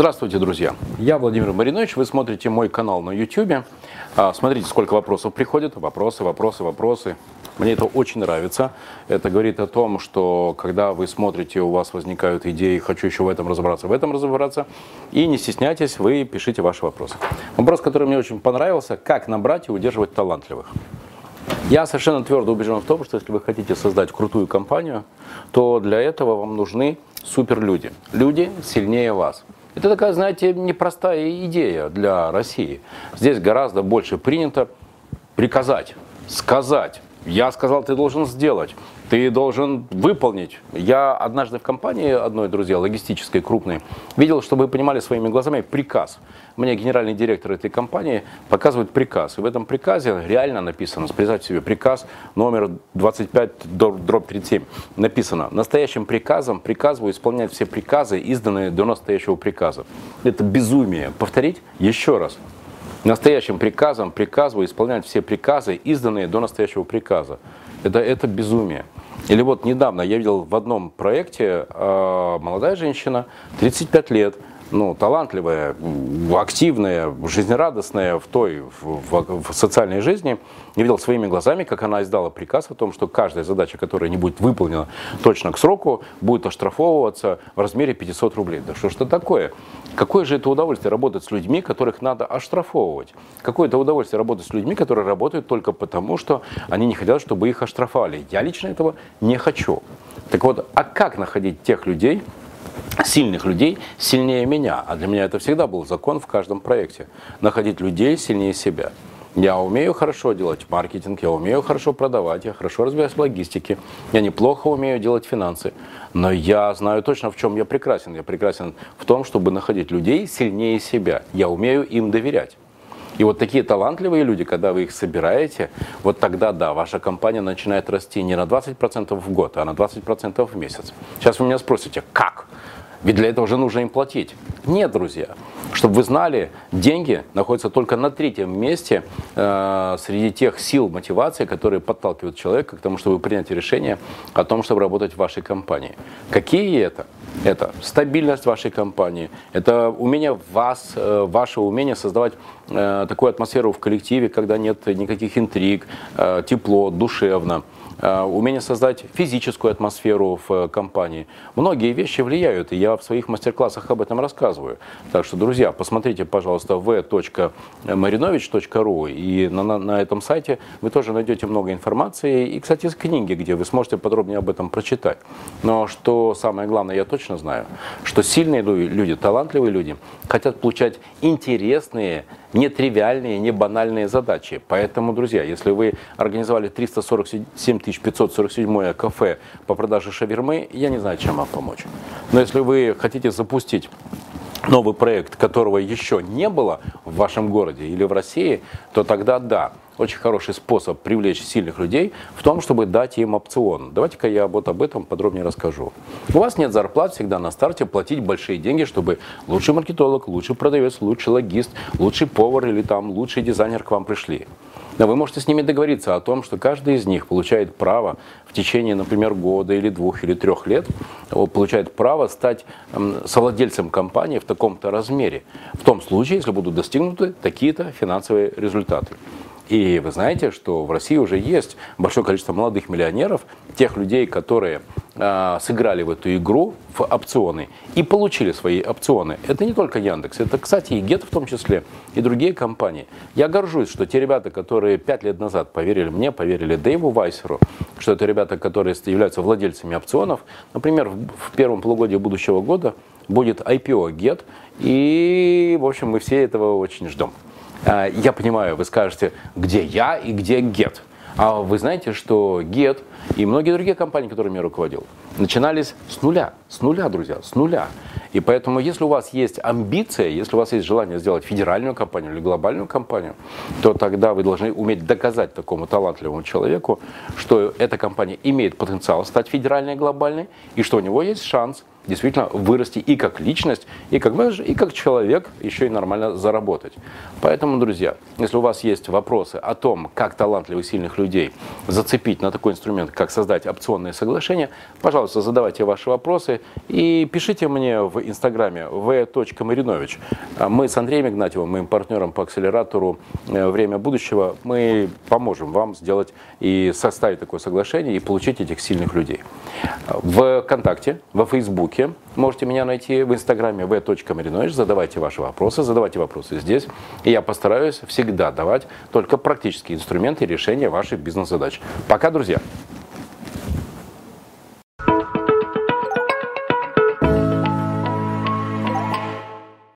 Здравствуйте, друзья! Я Владимир Маринович, вы смотрите мой канал на YouTube. А, смотрите, сколько вопросов приходит. Вопросы, вопросы, вопросы. Мне это очень нравится. Это говорит о том, что когда вы смотрите, у вас возникают идеи, хочу еще в этом разобраться, в этом разобраться. И не стесняйтесь, вы пишите ваши вопросы. Вопрос, который мне очень понравился, как набрать и удерживать талантливых. Я совершенно твердо убежден в том, что если вы хотите создать крутую компанию, то для этого вам нужны суперлюди. Люди сильнее вас. Это такая, знаете, непростая идея для России. Здесь гораздо больше принято приказать, сказать. Я сказал, ты должен сделать ты должен выполнить. Я однажды в компании одной, друзья, логистической, крупной, видел, чтобы вы понимали своими глазами, приказ. Мне генеральный директор этой компании показывает приказ. И в этом приказе реально написано, представьте себе, приказ номер 25, дробь 37, написано, настоящим приказом приказываю исполнять все приказы, изданные до настоящего приказа. Это безумие. Повторить еще раз. Настоящим приказом приказываю исполнять все приказы, изданные до настоящего приказа. Это, это безумие. Или вот недавно я видел в одном проекте э, молодая женщина, 35 лет, ну, талантливая, активная, жизнерадостная в той в, в, социальной жизни, я видел своими глазами, как она издала приказ о том, что каждая задача, которая не будет выполнена точно к сроку, будет оштрафовываться в размере 500 рублей. Да что ж это такое? Какое же это удовольствие работать с людьми, которых надо оштрафовывать? Какое это удовольствие работать с людьми, которые работают только потому, что они не хотят, чтобы их оштрафовали? Я лично этого не хочу. Так вот, а как находить тех людей, сильных людей сильнее меня. А для меня это всегда был закон в каждом проекте. Находить людей сильнее себя. Я умею хорошо делать маркетинг, я умею хорошо продавать, я хорошо разбираюсь в логистике, я неплохо умею делать финансы. Но я знаю точно, в чем я прекрасен. Я прекрасен в том, чтобы находить людей сильнее себя. Я умею им доверять. И вот такие талантливые люди, когда вы их собираете, вот тогда, да, ваша компания начинает расти не на 20% в год, а на 20% в месяц. Сейчас вы меня спросите, как? Ведь для этого же нужно им платить. Нет, друзья. Чтобы вы знали, деньги находятся только на третьем месте э, среди тех сил мотивации, которые подталкивают человека к тому, чтобы принять решение о том, чтобы работать в вашей компании. Какие это? Это стабильность вашей компании, это умение вас, э, ваше умение создавать э, такую атмосферу в коллективе, когда нет никаких интриг, э, тепло, душевно. Э, умение создать физическую атмосферу в э, компании. Многие вещи влияют, и я в своих мастер-классах об этом рассказываю. Так что, друзья, посмотрите, пожалуйста, v.marinovich.ru, и на, на, на этом сайте вы тоже найдете много информации, и, кстати, из книги, где вы сможете подробнее об этом прочитать. Но что самое главное, я точно знаю, что сильные люди, талантливые люди хотят получать интересные, нетривиальные, не банальные задачи. Поэтому, друзья, если вы организовали 347 547 кафе по продаже шавермы, я не знаю, чем вам помочь. Но если вы хотите запустить новый проект, которого еще не было в вашем городе или в России, то тогда да, очень хороший способ привлечь сильных людей в том, чтобы дать им опцион. Давайте-ка я вот об этом подробнее расскажу. У вас нет зарплат, всегда на старте платить большие деньги, чтобы лучший маркетолог, лучший продавец, лучший логист, лучший повар или там лучший дизайнер к вам пришли. Но вы можете с ними договориться о том, что каждый из них получает право в течение, например, года или двух или трех лет, получает право стать совладельцем компании в таком-то размере. В том случае, если будут достигнуты такие-то финансовые результаты. И вы знаете, что в России уже есть большое количество молодых миллионеров, тех людей, которые э, сыграли в эту игру в опционы и получили свои опционы. Это не только Яндекс, это, кстати, и Гет в том числе, и другие компании. Я горжусь, что те ребята, которые пять лет назад поверили мне, поверили Дэйву Вайсеру, что это ребята, которые являются владельцами опционов, например, в первом полугодии будущего года будет IPO Get, и, в общем, мы все этого очень ждем. А, я понимаю, вы скажете, где я и где Get. А вы знаете, что Get и многие другие компании, которыми я руководил, начинались с нуля. С нуля, друзья, с нуля. И поэтому, если у вас есть амбиция, если у вас есть желание сделать федеральную компанию или глобальную компанию, то тогда вы должны уметь доказать такому талантливому человеку, что эта компания имеет потенциал стать федеральной и глобальной, и что у него есть шанс действительно вырасти и как личность, и как менеджер, и как человек, еще и нормально заработать. Поэтому, друзья, если у вас есть вопросы о том, как талантливых, сильных людей зацепить на такой инструмент, как создать опционные соглашения, пожалуйста, задавайте ваши вопросы и пишите мне в инстаграме v.marinovich. А мы с Андреем Игнатьевым, моим партнером по акселератору э, «Время будущего», мы поможем вам сделать и составить такое соглашение и получить этих сильных людей. В ВКонтакте, во Фейсбуке можете меня найти, в Инстаграме v.marinovich, задавайте ваши вопросы, задавайте вопросы здесь, и я постараюсь всегда давать только практические инструменты решения ваших бизнес-задач. Пока, друзья!